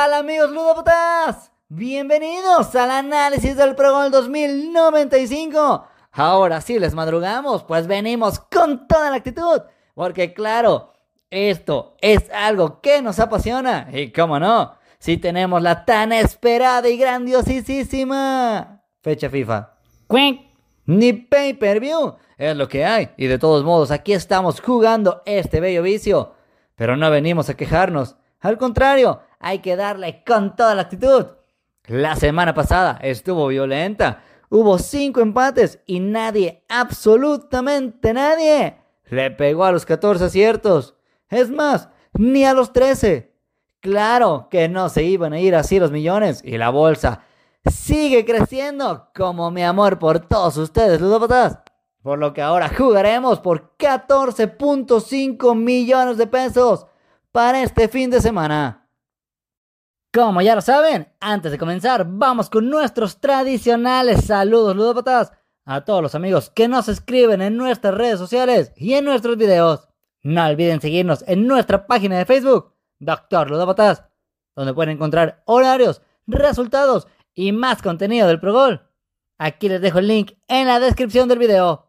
tal amigos ludópatas? Bienvenidos al análisis del Pro Gol 2095. Ahora sí les madrugamos, pues venimos con toda la actitud. Porque claro, esto es algo que nos apasiona. Y cómo no, si tenemos la tan esperada y grandiosísima fecha FIFA. Ni pay per view. Es lo que hay. Y de todos modos, aquí estamos jugando este bello vicio. Pero no venimos a quejarnos. Al contrario, hay que darle con toda la actitud. La semana pasada estuvo violenta. Hubo cinco empates y nadie, absolutamente nadie, le pegó a los 14 aciertos. Es más, ni a los 13. Claro que no se iban a ir así los millones y la bolsa sigue creciendo como mi amor por todos ustedes, ludópatas. Por lo que ahora jugaremos por 14.5 millones de pesos para este fin de semana. Como ya lo saben, antes de comenzar, vamos con nuestros tradicionales saludos ludópatas a todos los amigos que nos escriben en nuestras redes sociales y en nuestros videos. No olviden seguirnos en nuestra página de Facebook, Doctor Ludópatas, donde pueden encontrar horarios, resultados y más contenido del Progol. Aquí les dejo el link en la descripción del video.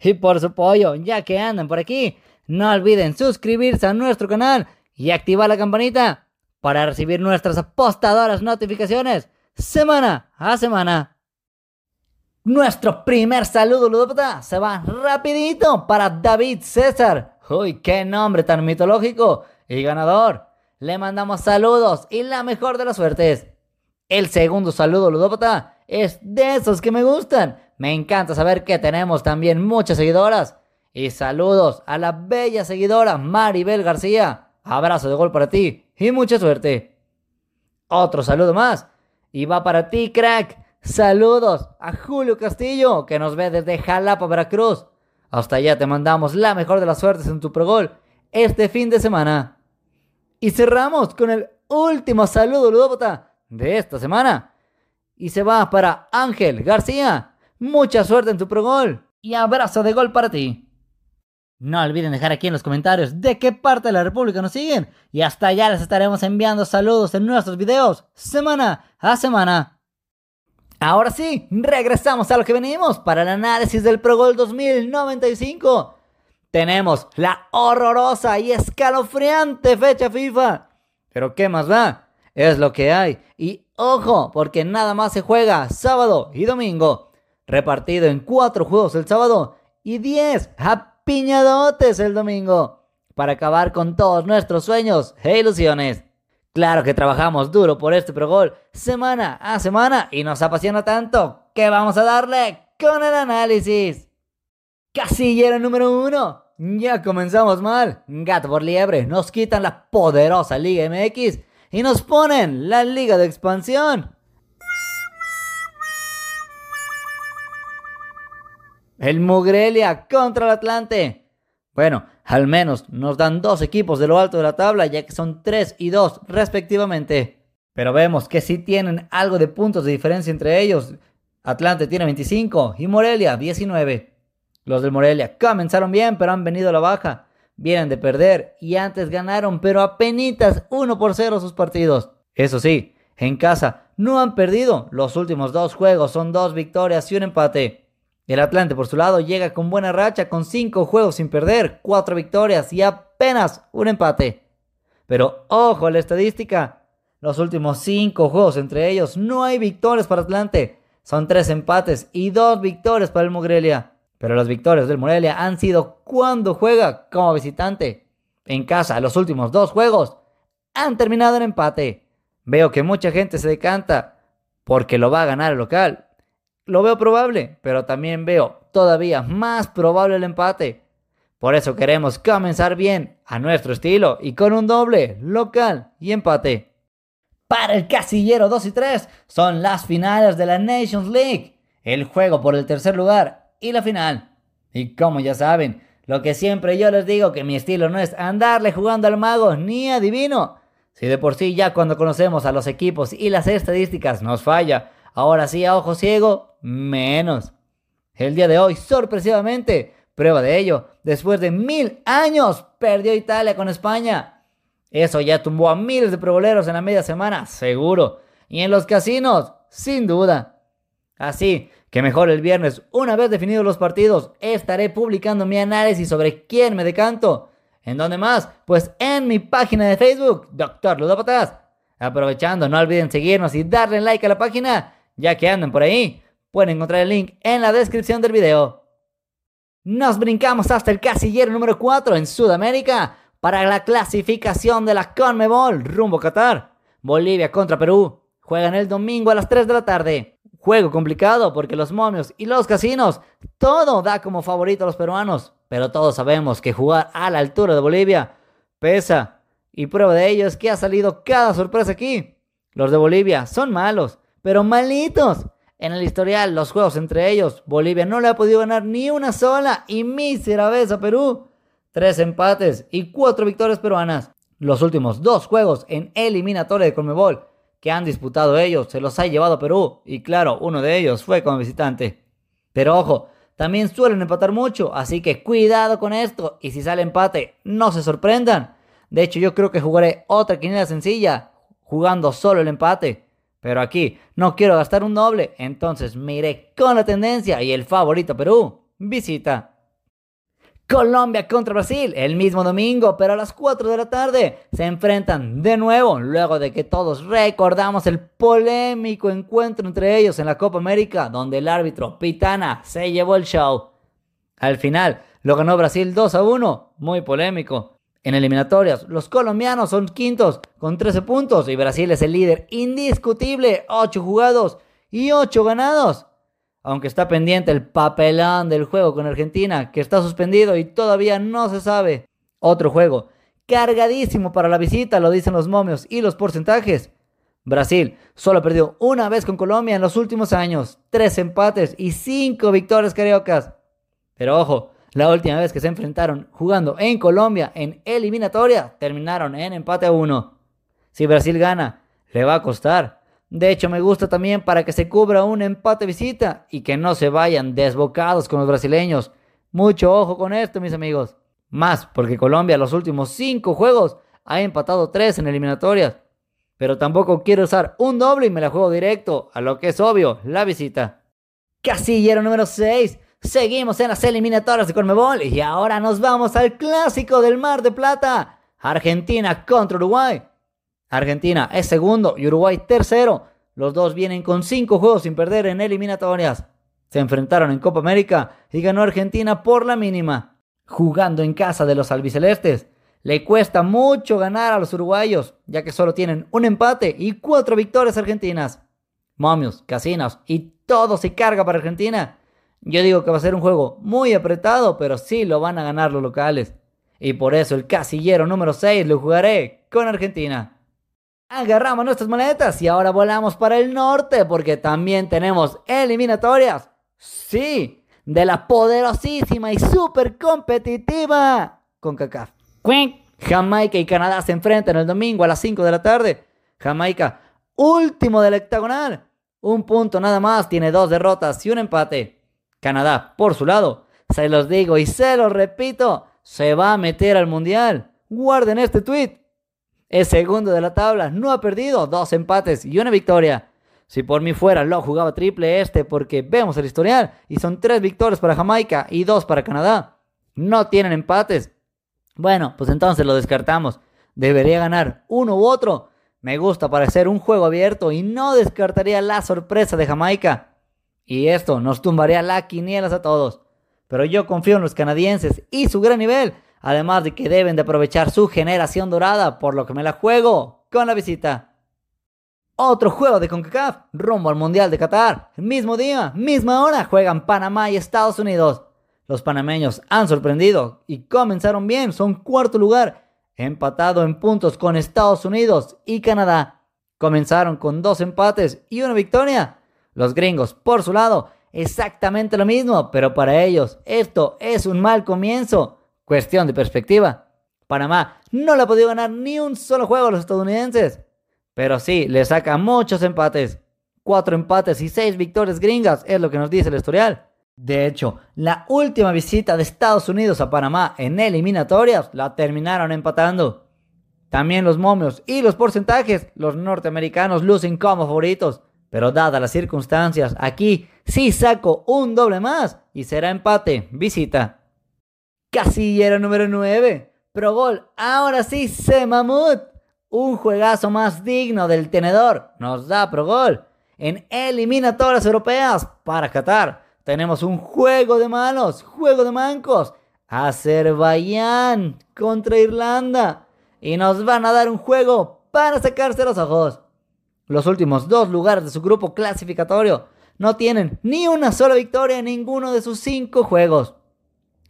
Y por su apoyo, ya que andan por aquí, no olviden suscribirse a nuestro canal y activar la campanita para recibir nuestras apostadoras notificaciones semana a semana. Nuestro primer saludo, ludópata, se va rapidito para David César. Uy, qué nombre tan mitológico y ganador. Le mandamos saludos y la mejor de las suertes. El segundo saludo, ludópata, es de esos que me gustan. Me encanta saber que tenemos también muchas seguidoras. Y saludos a la bella seguidora Maribel García. Abrazo de gol para ti y mucha suerte. Otro saludo más. Y va para ti, crack. Saludos a Julio Castillo, que nos ve desde Jalapa, Veracruz. Hasta allá te mandamos la mejor de las suertes en tu progol este fin de semana. Y cerramos con el último saludo ludópata de esta semana. Y se va para Ángel García. Mucha suerte en tu progol. Y abrazo de gol para ti. No olviden dejar aquí en los comentarios de qué parte de la República nos siguen y hasta allá les estaremos enviando saludos en nuestros videos semana a semana. Ahora sí, regresamos a lo que venimos para el análisis del Pro Gol 2095. Tenemos la horrorosa y escalofriante fecha FIFA. Pero ¿qué más da? Es lo que hay. Y ojo, porque nada más se juega sábado y domingo. Repartido en cuatro juegos el sábado y 10 a piñadotes el domingo para acabar con todos nuestros sueños e ilusiones. Claro que trabajamos duro por este Pro semana a semana y nos apasiona tanto que vamos a darle con el análisis. Casillero número uno. Ya comenzamos mal. Gato por liebre. Nos quitan la poderosa Liga MX y nos ponen la Liga de Expansión. El Mugrelia contra el Atlante. Bueno, al menos nos dan dos equipos de lo alto de la tabla, ya que son 3 y 2 respectivamente. Pero vemos que sí tienen algo de puntos de diferencia entre ellos. Atlante tiene 25 y Morelia 19. Los del Morelia comenzaron bien, pero han venido a la baja. Vienen de perder y antes ganaron, pero apenas 1 por 0 sus partidos. Eso sí, en casa no han perdido. Los últimos dos juegos son dos victorias y un empate. El Atlante, por su lado, llega con buena racha, con 5 juegos sin perder, 4 victorias y apenas un empate. Pero ojo a la estadística. Los últimos 5 juegos entre ellos no hay victorias para Atlante. Son 3 empates y 2 victorias para el Morelia. Pero las victorias del Morelia han sido cuando juega como visitante. En casa, los últimos 2 juegos han terminado en empate. Veo que mucha gente se decanta porque lo va a ganar el local. Lo veo probable, pero también veo todavía más probable el empate. Por eso queremos comenzar bien a nuestro estilo y con un doble, local y empate. Para el casillero 2 y 3 son las finales de la Nations League, el juego por el tercer lugar y la final. Y como ya saben, lo que siempre yo les digo que mi estilo no es andarle jugando al mago ni adivino. Si de por sí ya cuando conocemos a los equipos y las estadísticas nos falla, ahora sí a ojo ciego menos. El día de hoy, sorpresivamente, prueba de ello, después de mil años, perdió Italia con España. Eso ya tumbó a miles de proboleros en la media semana, seguro. Y en los casinos, sin duda. Así que mejor el viernes, una vez definidos los partidos, estaré publicando mi análisis sobre quién me decanto. ¿En dónde más? Pues en mi página de Facebook, Doctor Ludópatas. Aprovechando, no olviden seguirnos y darle like a la página, ya que andan por ahí. Pueden encontrar el link en la descripción del video. Nos brincamos hasta el casillero número 4 en Sudamérica para la clasificación de la Conmebol rumbo a Qatar. Bolivia contra Perú. Juegan el domingo a las 3 de la tarde. Juego complicado porque los momios y los casinos, todo da como favorito a los peruanos. Pero todos sabemos que jugar a la altura de Bolivia pesa. Y prueba de ello es que ha salido cada sorpresa aquí. Los de Bolivia son malos, pero malitos. En el historial, los juegos entre ellos, Bolivia no le ha podido ganar ni una sola y mísera vez a Perú. Tres empates y cuatro victorias peruanas. Los últimos dos juegos en eliminatoria de Conmebol que han disputado ellos se los ha llevado Perú y claro, uno de ellos fue como visitante. Pero ojo, también suelen empatar mucho, así que cuidado con esto y si sale empate, no se sorprendan. De hecho, yo creo que jugaré otra quiniela sencilla, jugando solo el empate. Pero aquí no quiero gastar un doble, entonces me iré con la tendencia y el favorito Perú. Visita. Colombia contra Brasil el mismo domingo, pero a las 4 de la tarde se enfrentan de nuevo, luego de que todos recordamos el polémico encuentro entre ellos en la Copa América, donde el árbitro Pitana se llevó el show. Al final lo ganó Brasil 2 a 1, muy polémico. En eliminatorias, los colombianos son quintos con 13 puntos y Brasil es el líder indiscutible, 8 jugados y 8 ganados aunque está pendiente el papelón del juego con Argentina, que está suspendido y todavía no se sabe. Otro juego, cargadísimo para la visita, lo dicen los momios y los porcentajes. Brasil solo perdió una vez con Colombia en los últimos años, tres empates y cinco victorias cariocas. Pero ojo, la última vez que se enfrentaron jugando en Colombia en eliminatoria, terminaron en empate a uno. Si Brasil gana, le va a costar. De hecho, me gusta también para que se cubra un empate visita y que no se vayan desbocados con los brasileños. Mucho ojo con esto, mis amigos. Más porque Colombia los últimos cinco juegos ha empatado tres en eliminatorias. Pero tampoco quiero usar un doble y me la juego directo a lo que es obvio, la visita. Casillero número 6. Seguimos en las eliminatorias de Conmebol y ahora nos vamos al clásico del Mar de Plata. Argentina contra Uruguay. Argentina es segundo y Uruguay tercero. Los dos vienen con cinco juegos sin perder en eliminatorias. Se enfrentaron en Copa América y ganó Argentina por la mínima. Jugando en casa de los albicelestes. Le cuesta mucho ganar a los uruguayos, ya que solo tienen un empate y cuatro victorias argentinas. Momios, casinos y todo se carga para Argentina. Yo digo que va a ser un juego muy apretado, pero sí lo van a ganar los locales. Y por eso el casillero número 6 lo jugaré con Argentina. Agarramos nuestras maletas y ahora volamos para el norte porque también tenemos eliminatorias. Sí, de la poderosísima y súper competitiva con CACAF. Jamaica y Canadá se enfrentan el domingo a las 5 de la tarde. Jamaica, último del octagonal. Un punto nada más, tiene dos derrotas y un empate. Canadá, por su lado, se los digo y se los repito, se va a meter al mundial. Guarden este tweet. Es segundo de la tabla, no ha perdido, dos empates y una victoria. Si por mí fuera, lo jugaba triple este porque vemos el historial y son tres victorias para Jamaica y dos para Canadá. No tienen empates. Bueno, pues entonces lo descartamos. Debería ganar uno u otro. Me gusta parecer un juego abierto y no descartaría la sorpresa de Jamaica. Y esto nos tumbaría la quinielas a todos. Pero yo confío en los canadienses y su gran nivel Además de que deben de aprovechar su generación dorada, por lo que me la juego con la visita. Otro juego de CONCACAF, rumbo al Mundial de Qatar. Mismo día, misma hora, juegan Panamá y Estados Unidos. Los panameños han sorprendido y comenzaron bien, son cuarto lugar, empatado en puntos con Estados Unidos y Canadá. Comenzaron con dos empates y una victoria. Los gringos, por su lado, exactamente lo mismo, pero para ellos esto es un mal comienzo. Cuestión de perspectiva. Panamá no le ha podido ganar ni un solo juego a los estadounidenses. Pero sí, le saca muchos empates. Cuatro empates y seis victorias gringas es lo que nos dice el historial. De hecho, la última visita de Estados Unidos a Panamá en eliminatorias la terminaron empatando. También los momios y los porcentajes, los norteamericanos lucen como favoritos. Pero dadas las circunstancias, aquí sí saco un doble más y será empate, visita. Casillero número 9. Pro Gol, ahora sí se mamut. Un juegazo más digno del tenedor nos da Pro Gol. En eliminatorias europeas para Qatar tenemos un juego de manos, juego de mancos. Azerbaiyán contra Irlanda. Y nos van a dar un juego para sacarse los ojos. Los últimos dos lugares de su grupo clasificatorio no tienen ni una sola victoria en ninguno de sus cinco juegos.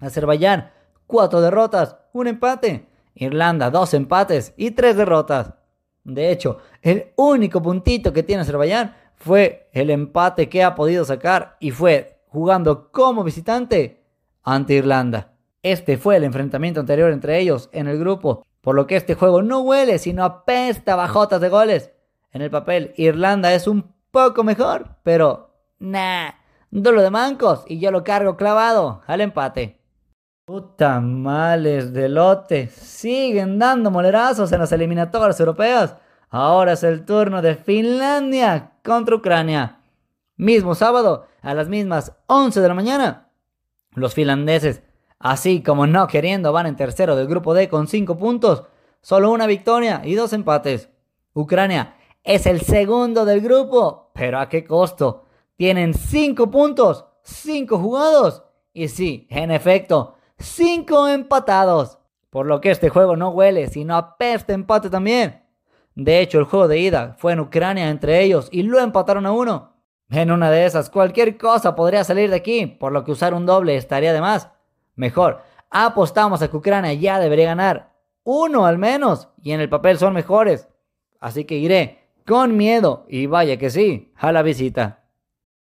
Azerbaiyán, cuatro derrotas, un empate. Irlanda, dos empates y tres derrotas. De hecho, el único puntito que tiene Azerbaiyán fue el empate que ha podido sacar y fue jugando como visitante ante Irlanda. Este fue el enfrentamiento anterior entre ellos en el grupo, por lo que este juego no huele sino apesta bajotas de goles. En el papel, Irlanda es un poco mejor, pero nah, dolo de mancos y yo lo cargo clavado al empate. Puta males de lote, siguen dando molerazos en las eliminatorias europeas. Ahora es el turno de Finlandia contra Ucrania. Mismo sábado, a las mismas 11 de la mañana. Los finlandeses, así como no queriendo, van en tercero del grupo D con 5 puntos, solo una victoria y dos empates. Ucrania es el segundo del grupo, pero ¿a qué costo? Tienen 5 puntos, 5 jugados y sí, en efecto, 5 empatados. Por lo que este juego no huele, sino apesta empate también. De hecho, el juego de ida fue en Ucrania entre ellos y lo empataron a uno. En una de esas, cualquier cosa podría salir de aquí, por lo que usar un doble estaría de más. Mejor, apostamos a que Ucrania ya debería ganar. Uno al menos, y en el papel son mejores. Así que iré con miedo, y vaya que sí, a la visita.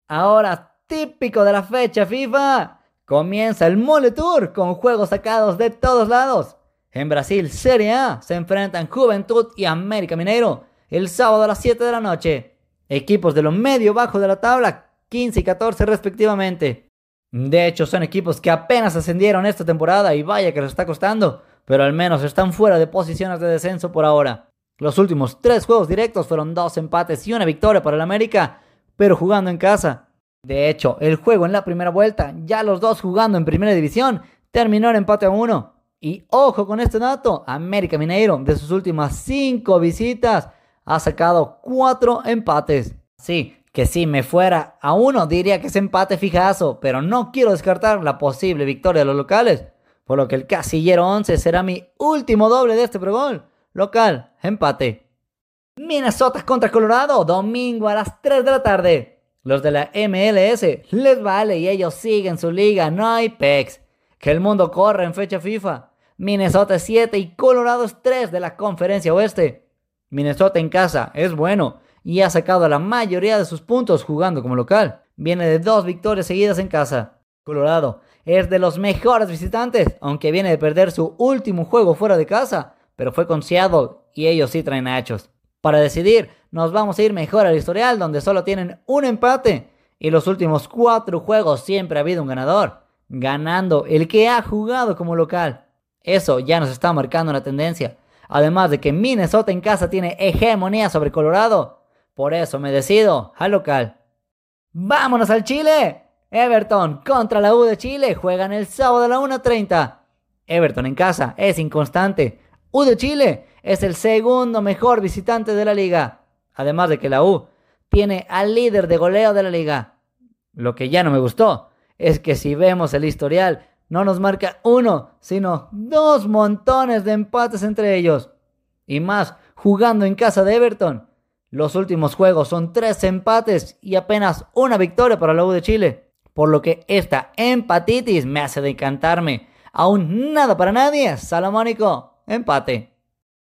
Ahora, típico de la fecha FIFA, comienza el Mole Tour con juegos sacados de todos lados. En Brasil, Serie A, se enfrentan Juventud y América Mineiro el sábado a las 7 de la noche. Equipos de lo medio bajo de la tabla, 15 y 14 respectivamente. De hecho, son equipos que apenas ascendieron esta temporada y vaya que les está costando, pero al menos están fuera de posiciones de descenso por ahora. Los últimos tres juegos directos fueron dos empates y una victoria para el América, pero jugando en casa. De hecho, el juego en la primera vuelta, ya los dos jugando en primera división, terminó en empate a uno. Y ojo con este dato, América Mineiro de sus últimas 5 visitas ha sacado 4 empates. Sí, que si me fuera a uno diría que es empate fijazo, pero no quiero descartar la posible victoria de los locales, por lo que el casillero 11 será mi último doble de este pregol. Local, empate. Minnesota contra Colorado, domingo a las 3 de la tarde. Los de la MLS les vale y ellos siguen su liga, no hay pex. Que el mundo corre en fecha FIFA. Minnesota es 7 y Colorado es 3 de la conferencia oeste. Minnesota en casa es bueno y ha sacado la mayoría de sus puntos jugando como local. Viene de dos victorias seguidas en casa. Colorado es de los mejores visitantes, aunque viene de perder su último juego fuera de casa, pero fue con Seattle y ellos sí traen hachos. Para decidir, nos vamos a ir mejor al historial donde solo tienen un empate y los últimos cuatro juegos siempre ha habido un ganador ganando el que ha jugado como local. Eso ya nos está marcando una tendencia. Además de que Minnesota en casa tiene hegemonía sobre Colorado. Por eso me decido al local. ¡Vámonos al Chile! Everton contra la U de Chile juegan el sábado a la 1.30. Everton en casa es inconstante. U de Chile es el segundo mejor visitante de la liga. Además de que la U tiene al líder de goleo de la liga. Lo que ya no me gustó es que si vemos el historial, no nos marca uno, sino dos montones de empates entre ellos. Y más jugando en casa de Everton. Los últimos juegos son tres empates y apenas una victoria para la U de Chile. Por lo que esta empatitis me hace decantarme. Aún nada para nadie. Salomónico, empate.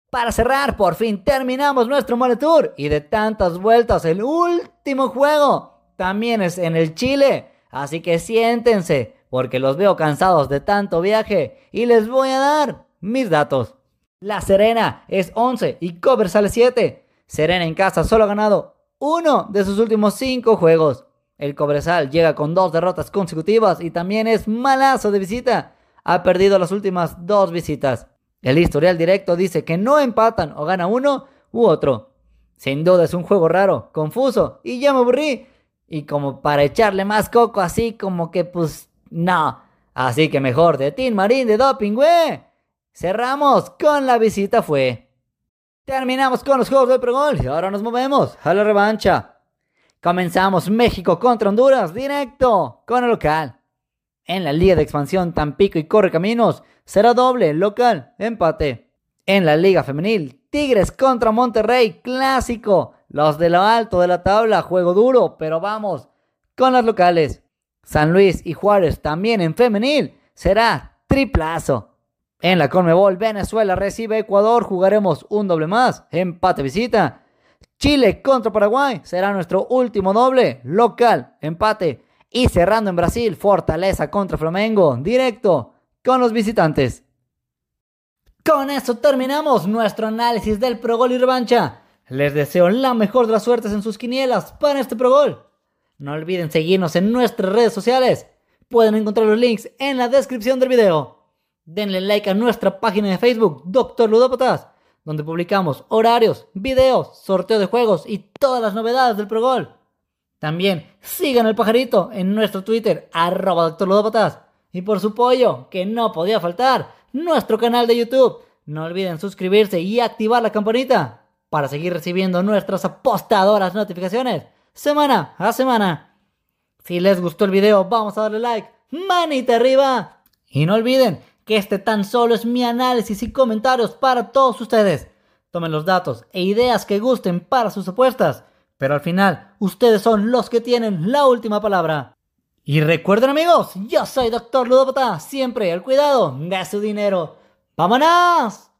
Para cerrar, por fin terminamos nuestro Mole Tour. Y de tantas vueltas, el último juego también es en el Chile. Así que siéntense, porque los veo cansados de tanto viaje y les voy a dar mis datos. La Serena es 11 y Cover sale 7. Serena en casa solo ha ganado uno de sus últimos 5 juegos. El Cobresal llega con dos derrotas consecutivas y también es malazo de visita. Ha perdido las últimas dos visitas. El historial directo dice que no empatan o gana uno u otro. Sin duda es un juego raro, confuso y ya me aburrí. Y como para echarle más coco así como que pues no. Así que mejor de Team Marín de Doping, güey. Cerramos con la visita fue. Terminamos con los juegos del pregol y ahora nos movemos a la revancha. Comenzamos México contra Honduras directo con el local. En la Liga de Expansión Tampico y Correcaminos será doble local empate. En la Liga Femenil Tigres contra Monterrey clásico. Los de lo alto de la tabla juego duro, pero vamos con las locales. San Luis y Juárez también en femenil será triplazo. En la Conmebol, Venezuela recibe Ecuador, jugaremos un doble más, empate visita. Chile contra Paraguay será nuestro último doble, local, empate. Y cerrando en Brasil, Fortaleza contra Flamengo, directo con los visitantes. Con eso terminamos nuestro análisis del Pro Gol y revancha. Les deseo la mejor de las suertes en sus quinielas para este Pro Gol. No olviden seguirnos en nuestras redes sociales. Pueden encontrar los links en la descripción del video. Denle like a nuestra página de Facebook, Doctor Ludópatas, donde publicamos horarios, videos, sorteo de juegos y todas las novedades del ProGol. También sigan al pajarito en nuestro Twitter, arroba. Y por su pollo, que no podía faltar, nuestro canal de YouTube. No olviden suscribirse y activar la campanita para seguir recibiendo nuestras apostadoras notificaciones semana a semana. Si les gustó el video, vamos a darle like, manita arriba. Y no olviden que este tan solo es mi análisis y comentarios para todos ustedes. Tomen los datos e ideas que gusten para sus apuestas, pero al final ustedes son los que tienen la última palabra. Y recuerden amigos, yo soy Doctor Ludopata, siempre al cuidado de su dinero. ¡Vámonos!